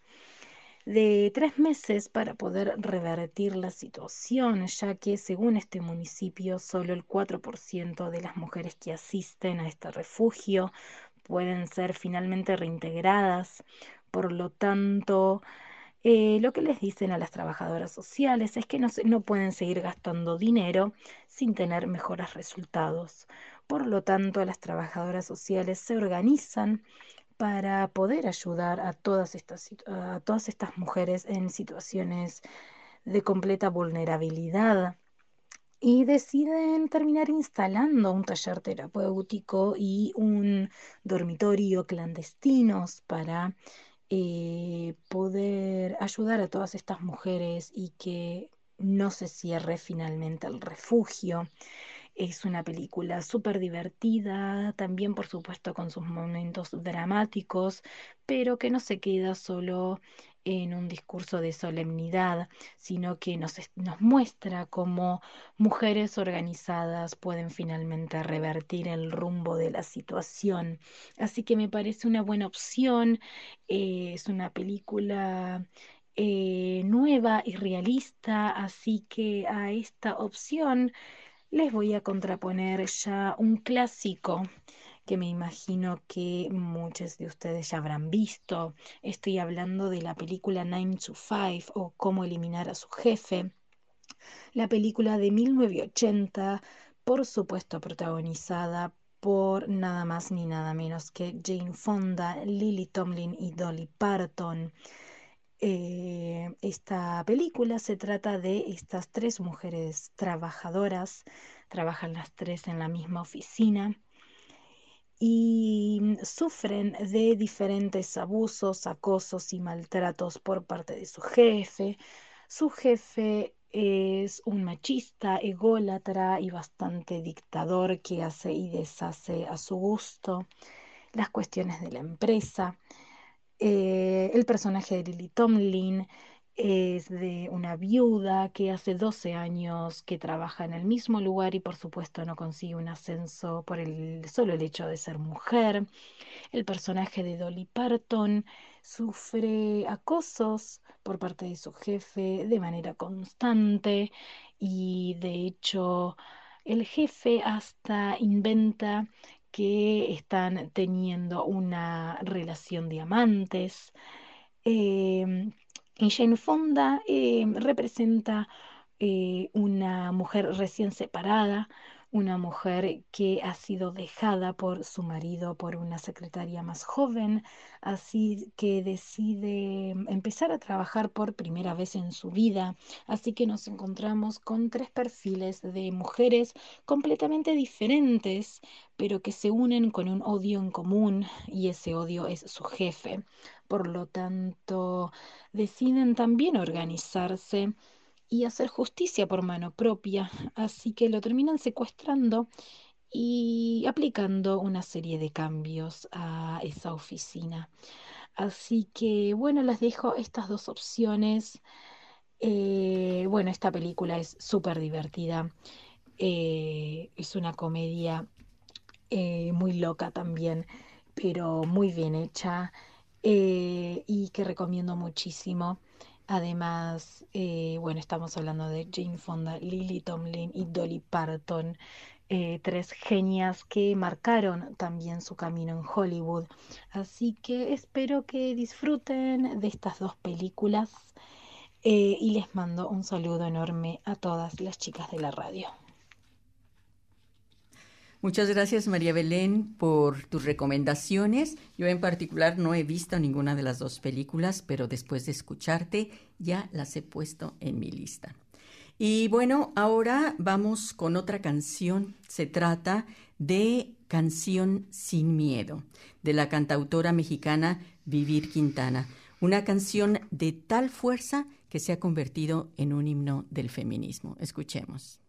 de tres meses para poder revertir la situación, ya que según este municipio solo el 4% de las mujeres que asisten a este refugio pueden ser finalmente reintegradas. Por lo tanto, eh, lo que les dicen a las trabajadoras sociales es que no, pueden seguir gastando dinero sin tener mejores resultados. Por lo tanto, las trabajadoras sociales se organizan para poder ayudar a todas estas, a todas estas mujeres en situaciones de completa vulnerabilidad y deciden terminar instalando un taller terapéutico y un dormitorio clandestinos para eh, poder ayudar a todas estas mujeres y que no se cierre finalmente el refugio. Es una película súper divertida, también por supuesto con sus momentos dramáticos, pero que no se queda solo en un discurso de solemnidad, sino que nos, muestra cómo mujeres organizadas pueden finalmente revertir el rumbo de la situación. Así que me parece una buena opción. Eh, es una película eh, nueva y realista, así que a esta opción les voy a contraponer ya un clásico que me imagino que muchos de ustedes ya habrán visto. Estoy hablando de la película Nine to Five o Cómo eliminar a su jefe. La película de 1980, por supuesto protagonizada por nada más ni nada menos que Jane Fonda, Lily Tomlin y Dolly Parton. Eh, esta película se trata de estas tres mujeres trabajadoras, trabajan las tres en la misma oficina y sufren de diferentes abusos, acosos y maltratos por parte de su jefe. Su jefe es un machista, ególatra y bastante dictador que hace y deshace a su gusto las cuestiones de la empresa. Eh, el personaje de Lily Tomlin es de una viuda que hace 12 años que trabaja en el mismo lugar y por supuesto no consigue un ascenso por el solo el hecho de ser mujer. El personaje de Dolly Parton sufre acosos por parte de su jefe de manera constante y de hecho el jefe hasta inventa que están teniendo una relación de amantes. Em, Jane Fonda em, representa eh, una mujer recién separada una mujer que ha sido dejada por su marido por una secretaria más joven, así que decide empezar a trabajar por primera vez en su vida. Así que nos encontramos con tres perfiles de mujeres completamente diferentes, pero que se unen con un odio en común y ese odio es su jefe. Por lo tanto, deciden también organizarse y hacer justicia por mano propia, así que lo terminan secuestrando y aplicando una serie de cambios a esa oficina. Así que bueno, les dejo estas dos opciones. Eh, bueno, esta película es súper divertida. Eh, es una comedia eh, muy loca también, pero muy bien hecha y que recomiendo muchísimo. Además, eh, bueno, estamos hablando de Jane Fonda, Lily Tomlin y Dolly Parton, eh, tres genias que marcaron también su camino en Hollywood. Así que espero que disfruten de estas dos películas eh, y les mando un saludo enorme a todas las chicas de la radio. Muchas gracias María Belén por tus recomendaciones. Yo en particular no he visto ninguna de las dos películas, pero después de escucharte ya las he puesto en mi lista. Y bueno, ahora vamos con otra canción. Se trata de Canción sin Miedo, de la cantautora mexicana Vivir Quintana. Una canción de tal fuerza que se ha convertido en un himno del feminismo. Escuchemos.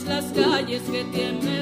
Las calles, que tiemblen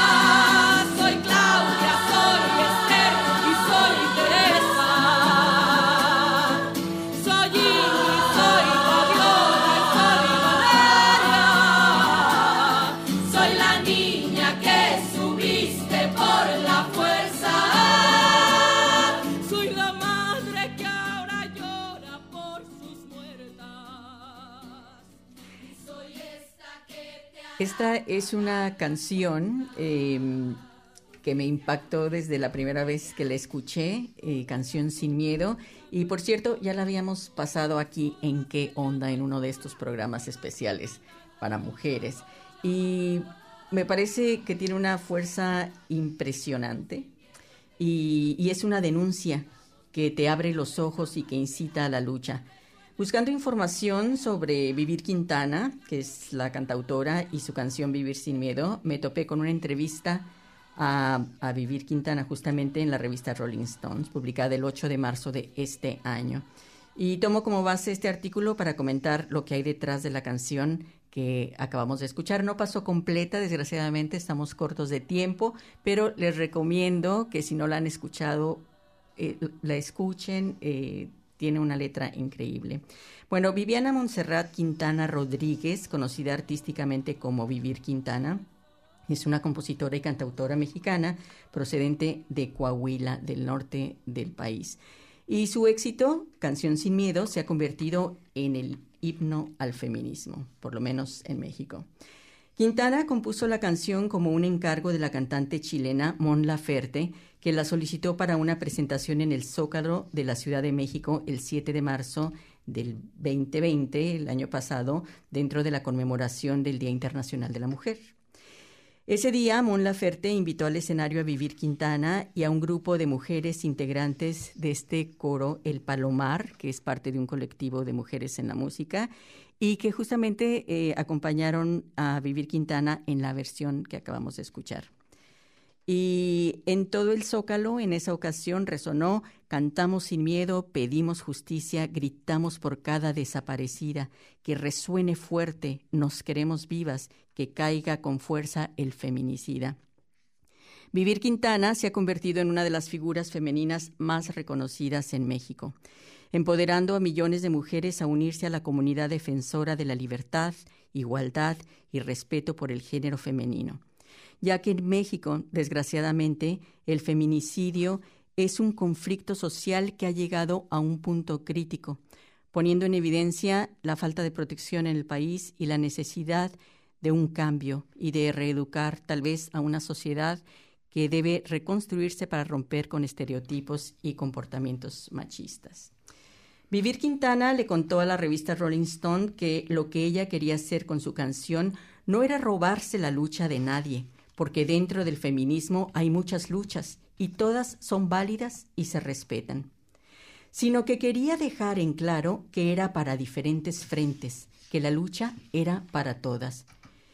Esta es una canción em, que me impactó desde la primera vez que la escuché, eh, Canción Sin Miedo. Y por cierto, ya la habíamos pasado aquí en qué onda en uno de estos programas especiales para mujeres. Y me parece que tiene una fuerza impresionante y es una denuncia que te abre los ojos y que incita a la lucha. Buscando información sobre Vivir Quintana, que es la cantautora, y su canción Vivir sin Miedo, me topé con una entrevista a, Vivir Quintana justamente en la revista Rolling Stones, publicada el 8 de marzo de este año. Y tomo como base este artículo para comentar lo que hay detrás de la canción que acabamos de escuchar. No pasó completa, desgraciadamente, estamos cortos de tiempo, pero les recomiendo que si no la han escuchado, eh, la escuchen. Eh, tiene una letra increíble. Bueno, Viviana Montserrat Quintana Rodríguez, conocida artísticamente como Vivir Quintana, es una compositora y cantautora mexicana procedente de Coahuila, del norte del país. Y su éxito, Canción sin Miedo, se ha convertido en el himno al feminismo, por lo menos en México. Quintana compuso la canción como un encargo de la cantante chilena Mon Laferte, que la solicitó para una presentación en el Zócalo de la Ciudad de México el 7 de marzo del 2020, el año pasado, dentro de la conmemoración del Día Internacional de la Mujer. Ese día, Mon Laferte invitó al escenario a Vivir Quintana y a un grupo de mujeres integrantes de este coro El Palomar, que es parte de un colectivo de mujeres en la música, y que justamente eh, acompañaron a Vivir Quintana en la versión que acabamos de escuchar. Y en todo el zócalo en esa ocasión resonó, cantamos sin miedo, pedimos justicia, gritamos por cada desaparecida, que resuene fuerte, nos queremos vivas, que caiga con fuerza el feminicida. Vivir Quintana se ha convertido en una de las figuras femeninas más reconocidas en México, empoderando a millones de mujeres a unirse a la comunidad defensora de la libertad, igualdad y respeto por el género femenino ya que en México, desgraciadamente, el feminicidio es un conflicto social que ha llegado a un punto crítico, poniendo en evidencia la falta de protección en el país y la necesidad de un cambio y de reeducar tal vez a una sociedad que debe reconstruirse para romper con estereotipos y comportamientos machistas. Vivir Quintana le contó a la revista Rolling Stone que lo que ella quería hacer con su canción no era robarse la lucha de nadie, porque dentro del feminismo hay muchas luchas y todas son válidas y se respetan, sino que quería dejar en claro que era para diferentes frentes, que la lucha era para todas.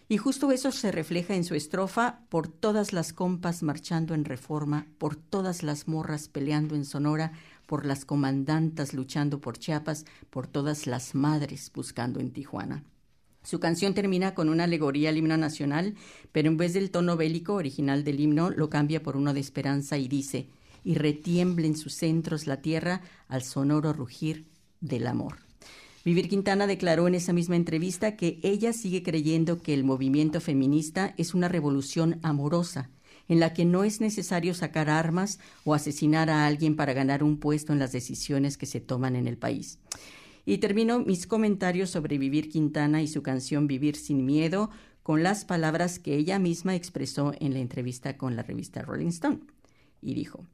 Y justo eso se refleja en su estrofa por todas las compas marchando en reforma, por todas las morras peleando en Sonora, por las comandantas luchando por Chiapas, por todas las madres buscando en Tijuana. Su canción termina con una alegoría al himno nacional, pero en vez del tono bélico original del himno lo cambia por uno de esperanza y dice, y retiemble en sus centros la tierra al sonoro rugir del amor. Vivir Quintana declaró en esa misma entrevista que ella sigue creyendo que el movimiento feminista es una revolución amorosa, en la que no es necesario sacar armas o asesinar a alguien para ganar un puesto en las decisiones que se toman en el país. Y termino mis comentarios sobre Vivir Quintana y su canción Vivir sin Miedo con las palabras que ella misma expresó en la entrevista con la revista Rolling Stone. Y dijo,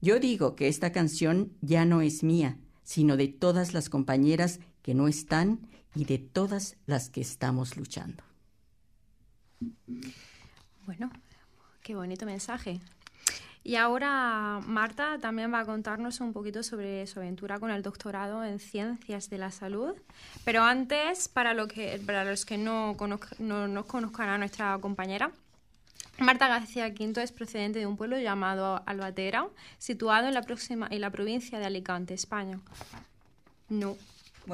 yo digo que esta canción ya no es mía, sino de todas las compañeras que no están y de todas las que estamos luchando. Bueno, qué bonito mensaje. Y ahora Marta también va a contarnos un poquito sobre su aventura con el doctorado en Ciencias de la Salud. Pero antes, para, que, para los que no, no, conozcan a nuestra compañera, Marta García Quinto es procedente de un pueblo llamado Albatera, situado en la, próxima, en la provincia de Alicante, España. No.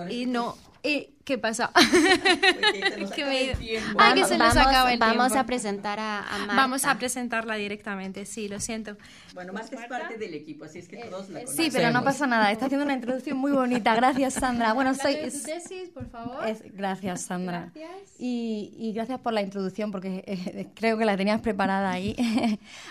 Y no, ¿Y qué pasa? es que (laughs) (laughs) me... Ah, que se nos vamos, acaba el Vamos a presentar a, Marta. Vamos a presentarla directamente, sí, lo siento. Bueno, Marta es parte del equipo, así es que todos la conocen. Sí, pero no pasa nada, está haciendo una introducción muy bonita. Gracias, Sandra. (laughs) Bueno, soy... Tu tesis, por favor. gracias, Sandra. Gracias. Y, y, gracias por la introducción, porque eh, creo que la tenías preparada ahí.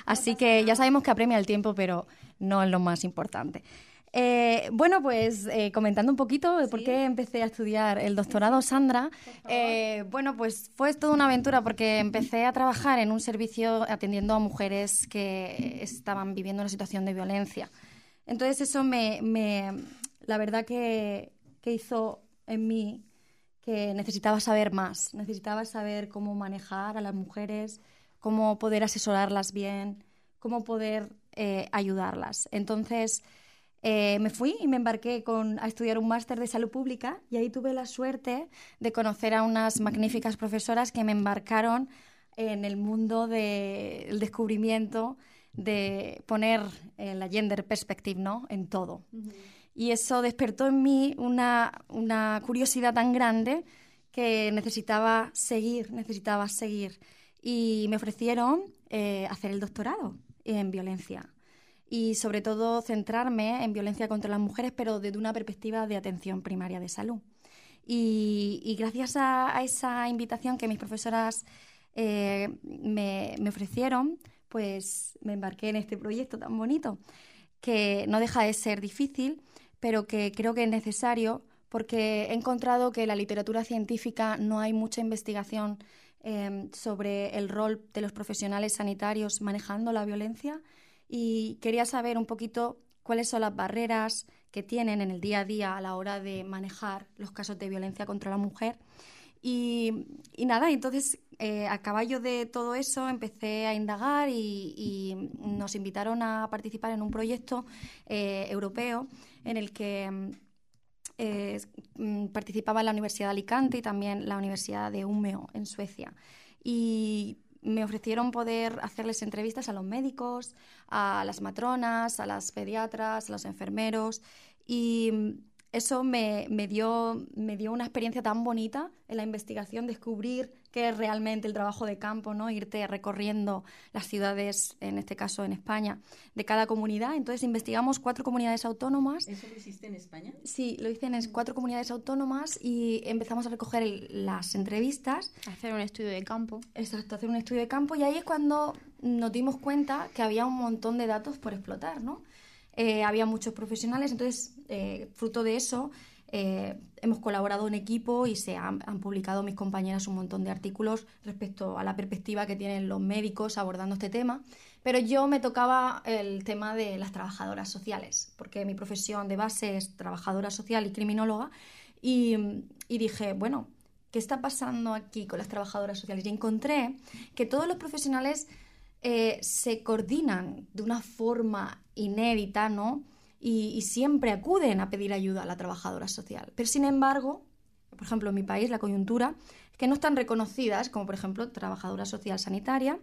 así que ya sabemos que apremia el tiempo, pero no es lo más importante. Eh, bueno, pues eh, comentando un poquito de por qué empecé a estudiar el doctorado, Sandra. Eh, bueno, pues fue toda una aventura porque empecé a trabajar en un servicio atendiendo a mujeres que estaban viviendo una situación de violencia. Entonces eso me, la verdad que, que hizo en mí que necesitaba saber más, necesitaba saber cómo manejar a las mujeres, cómo poder asesorarlas bien, cómo poder ayudarlas. Entonces, eh, me fui y me embarqué a estudiar un máster de salud pública y ahí tuve la suerte de conocer a unas magníficas profesoras que me embarcaron en el mundo del descubrimiento de poner eh, la gender perspective ¿no? en todo. Y eso despertó en mí una, curiosidad tan grande que necesitaba seguir, necesitaba seguir. Y me ofrecieron eh, hacer el doctorado en violencia y sobre todo centrarme en violencia contra las mujeres, pero desde una perspectiva de atención primaria de salud. Y, gracias a, esa invitación que mis profesoras eh, me, ofrecieron, pues me embarqué en este proyecto tan bonito, que no deja de ser difícil, pero que creo que es necesario porque he encontrado que en la literatura científica no hay mucha investigación eh, sobre el rol de los profesionales sanitarios manejando la violencia y quería saber un poquito cuáles son las barreras que tienen en el día a día a la hora de manejar los casos de violencia contra la mujer. Y, nada, entonces eh, a caballo de todo eso empecé a indagar y, nos invitaron a participar en un proyecto eh, europeo en el que eh, mm, participaba la Universidad de Alicante y también la Universidad de Umeå en Suecia. Y me ofrecieron poder hacerles entrevistas a los médicos, a las matronas, a las pediatras, a los enfermeros. Y eso me, dio, me dio una experiencia tan bonita en la investigación, descubrir qué es realmente el trabajo de campo, ¿no? irte recorriendo las ciudades, en este caso en España, de cada comunidad. Entonces investigamos cuatro comunidades autónomas. ¿Eso lo hiciste en España? Sí, lo hice en cuatro comunidades autónomas y empezamos a recoger las entrevistas. Hacer un estudio de campo. Exacto, hacer un estudio de campo y ahí es cuando nos dimos cuenta que había un montón de datos por explotar, ¿no? Eh, había muchos profesionales, entonces, eh, fruto de eso, eh, hemos colaborado en equipo y se han, publicado mis compañeras un montón de artículos respecto a la perspectiva que tienen los médicos abordando este tema. Pero yo me tocaba el tema de las trabajadoras sociales, porque mi profesión de base es trabajadora social y criminóloga. Y, dije, bueno, ¿qué está pasando aquí con las trabajadoras sociales? Y encontré que todos los profesionales eh, se coordinan de una forma inédita, ¿no? Y, siempre acuden a pedir ayuda a la trabajadora social. Pero sin embargo, por ejemplo, en mi país, la coyuntura, es que no están reconocidas como, por ejemplo, trabajadora social sanitaria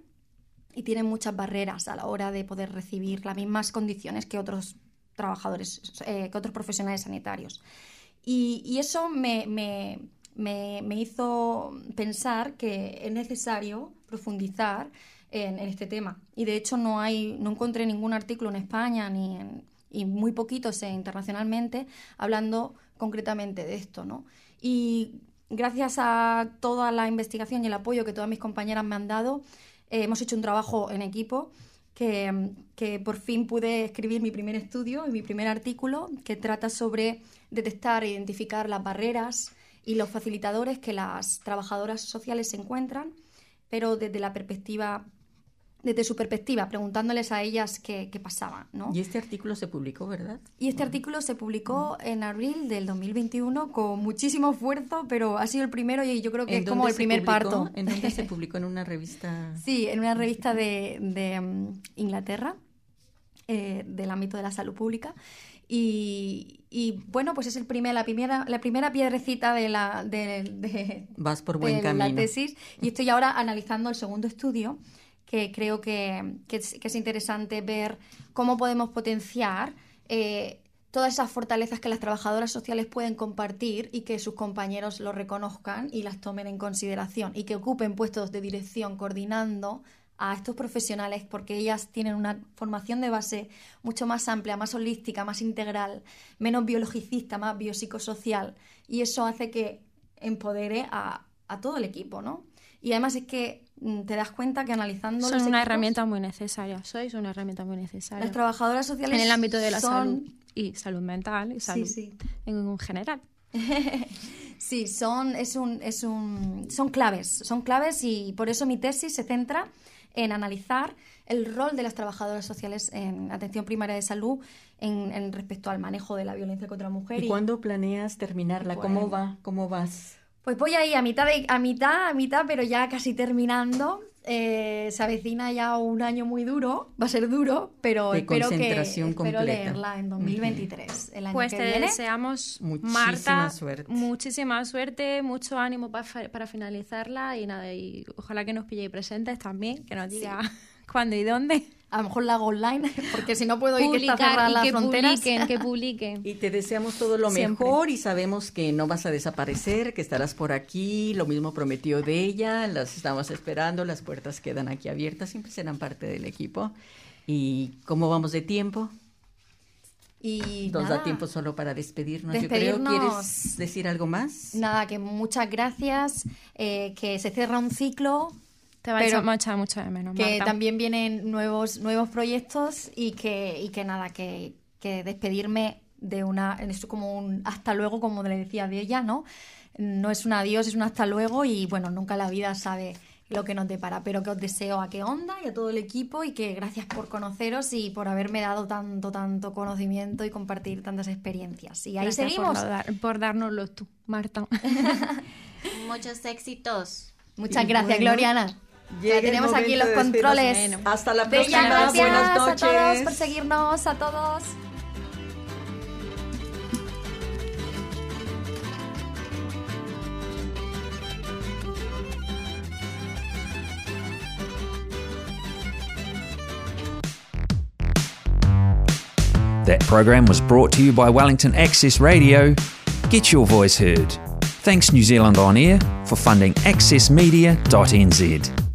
y tienen muchas barreras a la hora de poder recibir las mismas condiciones que otros trabajadores, eh, que otros profesionales sanitarios. Y, eso me, me, hizo pensar que es necesario profundizar en, este tema. Y de hecho no hay, no encontré ningún artículo en España ni y muy poquitos internacionalmente hablando concretamente de esto, ¿no? Y gracias a toda la investigación y el apoyo que todas mis compañeras me han dado, eh, hemos hecho un trabajo en equipo que, que, por fin pude escribir mi primer estudio y mi primer artículo que trata sobre detectar e identificar las barreras y los facilitadores que las trabajadoras sociales encuentran, pero desde la perspectiva desde su perspectiva, preguntándoles a ellas qué, qué pasaba. ¿no? Y este artículo se publicó, ¿verdad? Y este artículo se publicó en abril del 2021 con muchísimo esfuerzo, pero ha sido el primero y yo creo que es como el primer parto. ¿En dónde se (laughs) publicó? ¿En una revista? Sí, en una revista de, de um, Inglaterra, eh, del ámbito de la salud pública. Y, y, bueno, pues es el primer, la, primera, la primera piedrecita de la, de, Vas por (laughs) buen camino. la tesis. Y estoy ahora analizando el segundo estudio, que creo que, es, interesante ver cómo podemos potenciar eh, todas esas fortalezas que las trabajadoras sociales pueden compartir y que sus compañeros lo reconozcan y las tomen en consideración y que ocupen puestos de dirección coordinando a estos profesionales porque ellas tienen una formación de base mucho más amplia, más holística, más integral, menos biologicista, más biopsicosocial y eso hace que empodere a todo el equipo, ¿no? Y además es que mm, te das cuenta que analizando son una herramienta muy necesaria sois una herramienta muy necesaria las trabajadoras sociales en el ámbito de la salud y salud mental y salud en general (laughs) sí son es un, es un son claves son claves y por eso mi tesis se centra en analizar el rol de las trabajadoras sociales en atención primaria de salud en, respecto al manejo de la violencia contra la mujer. ¿Y, cuándo planeas terminarla? ¿Cómo va? ¿Cómo vas? Pues voy ahí a mitad, a mitad, a mitad, pero ya casi terminando. Eh, se avecina ya un año muy duro, va a ser duro, pero espero, que, espero leerla en 2023. El año pues que te viene. deseamos, Marta, suerte. muchísima suerte, mucho ánimo para, para finalizarla y nada, y ojalá que nos pilléis presentes también, que nos diga cuándo y dónde a lo mejor la hago online, (laughs) porque si no puedo ir que está cerrada las fronteras. Publiquen, que (laughs) publiquen. Y te deseamos todo lo mejor y sabemos que no vas a desaparecer, que estarás por aquí, lo mismo prometió de ella, las estamos esperando, las puertas quedan aquí abiertas, siempre serán parte del equipo. ¿Y cómo vamos de tiempo? Y Nos da tiempo solo para despedirnos, despedirnos. Yo creo. ¿Quieres decir algo más? Nada, que muchas gracias, eh, que se cierra un ciclo, te va a echar mucho de menos. Que también vienen nuevos, nuevos proyectos y que, y que nada, que, que despedirme de una. Es como un hasta luego, como le decía de ella, ¿no? No es un adiós, es un hasta luego y bueno, nunca la vida sabe lo que nos depara, pero que os deseo a qué onda y a todo el equipo y que gracias por conoceros y por haberme dado tanto, tanto conocimiento y compartir tantas experiencias. Y ahí seguimos. Por, por dárnoslo tú, Marta. (laughs) Muchos éxitos. Muchas gracias, Gloriana ya tenemos aquí los controles. Hasta la próxima. Gracias Buenas noches. a todos por seguirnos, a todos. That program was brought to you by Wellington Access Radio. Get your voice heard. Thanks New Zealand On Air for funding accessmedia.nz.